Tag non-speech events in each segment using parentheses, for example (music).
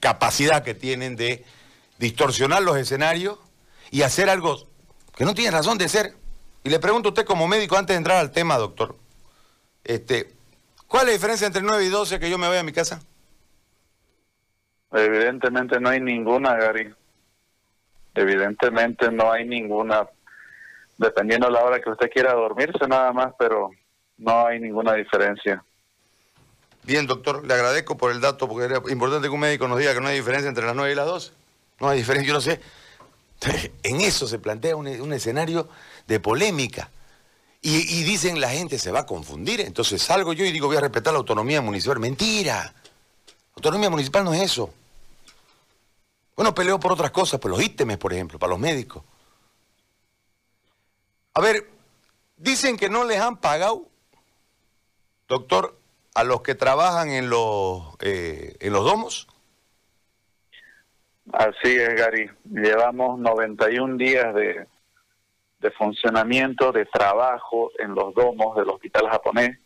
capacidad que tienen de distorsionar los escenarios y hacer algo que no tiene razón de ser. Y le pregunto a usted como médico antes de entrar al tema, doctor, este, ¿cuál es la diferencia entre 9 y 12 que yo me voy a mi casa? Evidentemente no hay ninguna, Gary. Evidentemente no hay ninguna, dependiendo de la hora que usted quiera dormirse nada más, pero no hay ninguna diferencia. Bien, doctor, le agradezco por el dato, porque era importante que un médico nos diga que no hay diferencia entre las 9 y las 12. No hay diferencia, yo no sé. En eso se plantea un, escenario de polémica. Y, dicen la gente se va a confundir. Entonces salgo yo y digo voy a respetar la autonomía municipal. Mentira. Autonomía municipal no es eso. Bueno, peleo por otras cosas, por los ítems, por ejemplo, para los médicos. A ver, dicen que no les han pagado, doctor, a los que trabajan en los, eh, en los domos. Así es, Gary. Llevamos 91 días de, de funcionamiento, de trabajo en los domos del hospital japonés.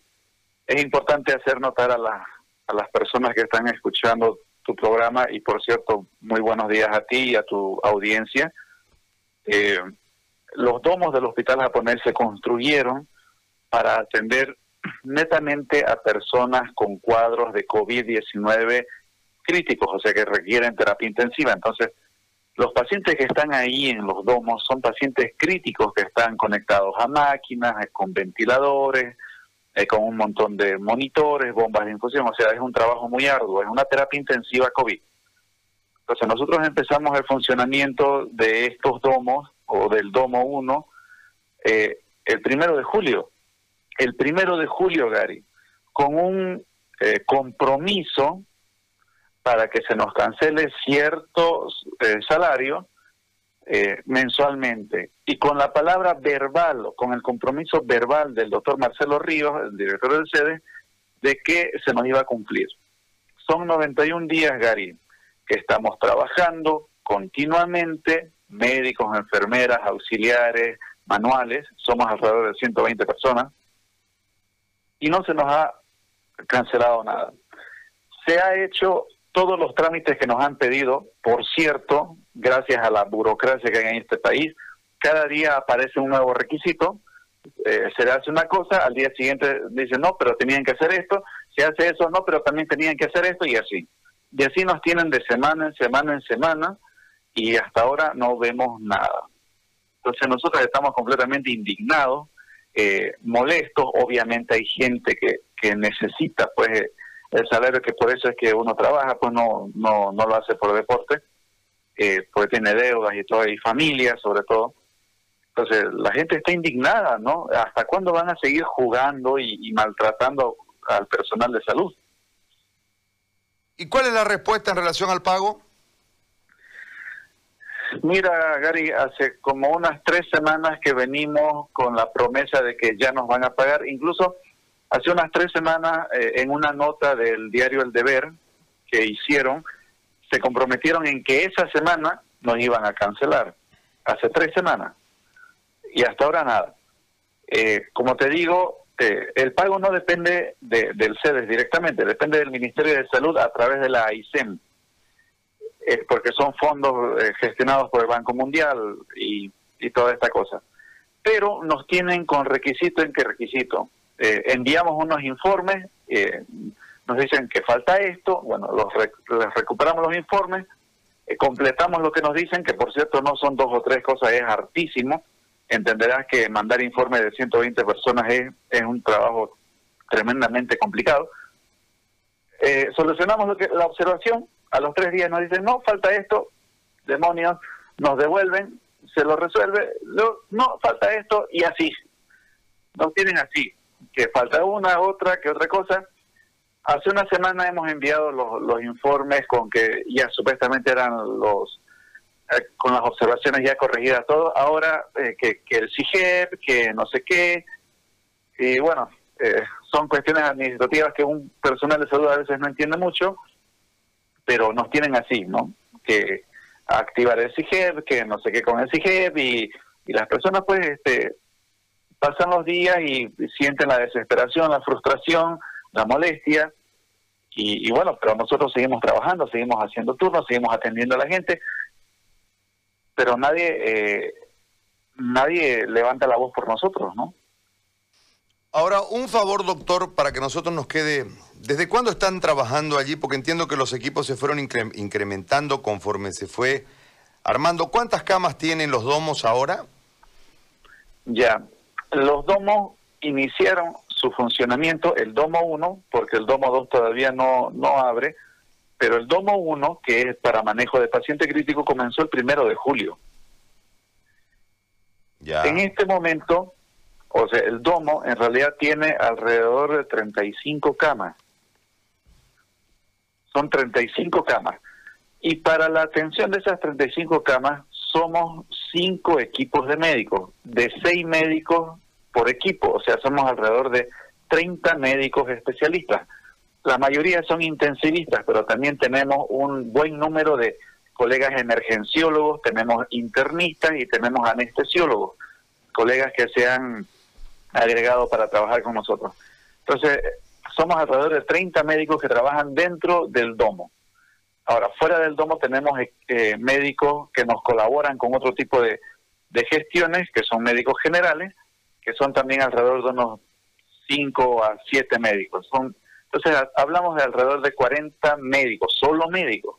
Es importante hacer notar a, a las personas que están escuchando tu programa y por cierto, muy buenos días a ti y a tu audiencia. Eh, los domos del hospital japonés se construyeron para atender netamente a personas con cuadros de COVID-19 críticos, o sea que requieren terapia intensiva. Entonces, los pacientes que están ahí en los domos son pacientes críticos que están conectados a máquinas, eh, con ventiladores, eh, con un montón de monitores, bombas de infusión, o sea, es un trabajo muy arduo, es una terapia intensiva COVID. Entonces nosotros empezamos el funcionamiento de estos domos, o del domo 1, eh, el primero de julio. El primero de julio, Gary, con un compromiso para que se nos cancele cierto eh, salario eh, mensualmente. Y con la palabra verbal, con el compromiso verbal del doctor Marcelo Ríos, el director del SEDE, de que se nos iba a cumplir. Son 91 días, Gary, que estamos trabajando continuamente, médicos, enfermeras, auxiliares, manuales, somos alrededor de 120 personas, y no se nos ha cancelado nada. Se ha hecho todos los trámites que nos han pedido, por cierto, gracias a la burocracia que hay en este país, cada día aparece un nuevo requisito, eh, se le hace una cosa, al día siguiente dicen, no, pero tenían que hacer esto, se hace eso, no, pero también tenían que hacer esto y así. Y así nos tienen de semana en semana en semana y hasta ahora no vemos nada. Entonces nosotros estamos completamente indignados, eh, molestos, obviamente hay gente que, que necesita pues el salario que por eso es que uno trabaja, pues no, no, no lo hace por deporte, eh, porque tiene deudas y todo, y familia sobre todo. Entonces la gente está indignada, ¿no? ¿Hasta cuándo van a seguir jugando y, maltratando al personal de salud? ¿Y cuál es la respuesta en relación al pago? Mira, Gary, hace como unas tres semanas que venimos con la promesa de que ya nos van a pagar. Incluso Hace unas tres semanas, eh, en una nota del diario El Deber que hicieron, se comprometieron en que esa semana nos iban a cancelar. Hace tres semanas. Y hasta ahora nada. Eh, como te digo, eh, el pago no depende del CEDES directamente, depende del Ministerio de Salud a través de la AICEM, porque son fondos gestionados por el Banco Mundial y, toda esta cosa. Pero nos tienen con requisito en qué requisito eh, enviamos unos informes, eh, nos dicen que falta esto, bueno, los les recuperamos los informes, eh, completamos lo que nos dicen, que por cierto no son dos o tres cosas, es hartísimo. Entenderás que mandar informes de 120 personas es, es un trabajo tremendamente complicado. solucionamos lo que, la observación, a los tres días nos dicen, no, falta esto, demonios, nos devuelven, se lo resuelve, no, falta esto, y así. Nos tienen así que falta una, otra, que otra cosa. Hace una semana hemos enviado los, informes con que ya supuestamente eran los, eh, con las observaciones ya corregidas todo, ahora eh, que, que, el CIGEP, que no sé qué, y bueno, eh, son cuestiones administrativas que un personal de salud a veces no entiende mucho, pero nos tienen así, ¿no? Que activar el CIGEP, que no sé qué con el CIGEP, y, y las personas pues este, pasan los días y sienten la desesperación, la frustración, la molestia, Y, bueno, pero nosotros seguimos trabajando, seguimos haciendo turnos, seguimos atendiendo a la gente, pero nadie, eh, nadie levanta la voz por nosotros, ¿no? Ahora, un favor, doctor, para que nosotros nos quede... ¿Desde cuándo están trabajando allí? Porque entiendo que los equipos se fueron incrementando conforme se fue armando. ¿Cuántas camas tienen los domos ahora? Ya, los domos iniciaron su funcionamiento, el domo 1, porque el domo 2 todavía no, no abre, pero el domo 1, que es para manejo de paciente crítico, comenzó el primero de julio. Ya. En este momento o sea, el domo en realidad tiene alrededor de 35 camas. Son 35 camas. Y para la atención de esas 35 camas somos cinco equipos de médicos, de seis médicos por equipo, o sea, somos alrededor de 30 médicos especialistas. La mayoría son intensivistas, pero también tenemos un buen número de colegas emergenciólogos, tenemos internistas y tenemos anestesiólogos, colegas que se han agregado para trabajar con nosotros. Entonces, somos alrededor de 30 médicos que trabajan dentro del domo. Ahora, fuera del domo tenemos eh, médicos que nos colaboran con otro tipo de, gestiones, que son médicos generales, que son también alrededor de unos 5 a 7 médicos. Son, entonces, hablamos de alrededor de 40 médicos, solo médicos.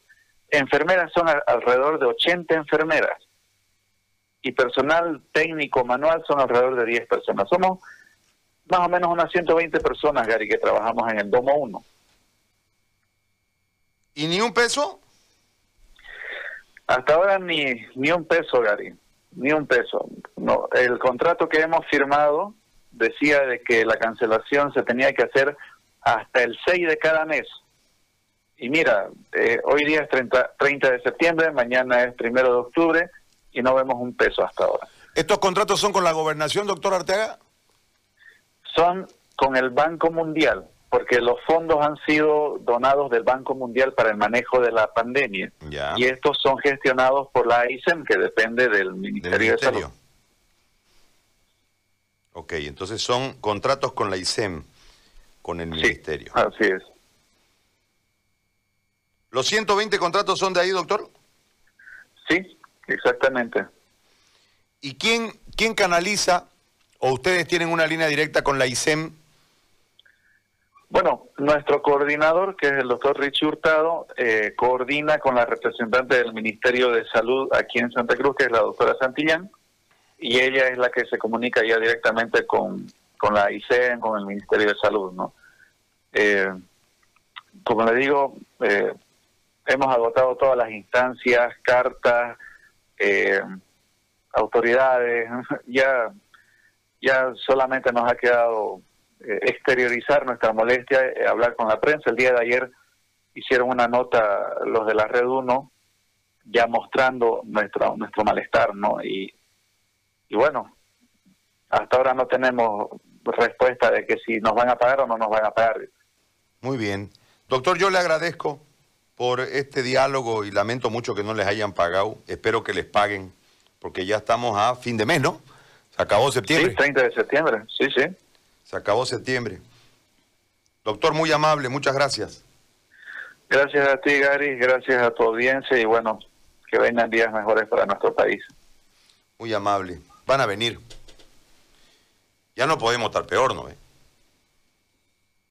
Enfermeras son alrededor de 80 enfermeras y personal técnico manual son alrededor de 10 personas. Somos más o menos unas 120 personas, Gary, que trabajamos en el Domo 1. ¿Y ni un peso? Hasta ahora ni, ni un peso, Gary, ni un peso. No, el contrato que hemos firmado decía de que la cancelación se tenía que hacer hasta el 6 de cada mes. Y mira, eh, hoy día es 30, 30 de septiembre, mañana es primero de octubre, y no vemos un peso hasta ahora. ¿Estos contratos son con la gobernación, doctor Arteaga? Son con el Banco Mundial, porque los fondos han sido donados del Banco Mundial para el manejo de la pandemia. Y estos son gestionados por la ISEM, que depende del Ministerio, de Salud. Ok, entonces son contratos con la ISEM, con el Ministerio. Así es. ¿Los 120 contratos son de ahí, doctor? Sí, Exactamente. ¿Y quién, quién canaliza o ustedes tienen una línea directa con la ISEM? Bueno, nuestro coordinador, que es el doctor Richie Hurtado, eh, coordina con la representante del Ministerio de Salud aquí en Santa Cruz, que es la doctora Santillán, y ella es la que se comunica ya directamente con, con la ISEM, con el Ministerio de Salud, ¿no? Eh, como le digo, eh, hemos agotado todas las instancias, cartas, eh, autoridades, (laughs) ya, ya solamente nos ha quedado eh, exteriorizar nuestra molestia, eh, hablar con la prensa. El día de ayer hicieron una nota los de la Red 1 ya mostrando nuestro nuestro malestar, ¿no? Y, y bueno, hasta ahora no tenemos respuesta de que si nos van a pagar o no nos van a pagar. Muy bien. Doctor, yo le agradezco por este diálogo y lamento mucho que no les hayan pagado. Espero que les paguen, porque ya estamos a fin de mes, ¿no? Se acabó septiembre. Sí, 30 de septiembre, sí, sí. Se acabó septiembre. Doctor, muy amable, muchas gracias. Gracias a ti, Gary, gracias a tu audiencia y bueno, que vengan días mejores para nuestro país. Muy amable. Van a venir. Ya no podemos estar peor, ¿no?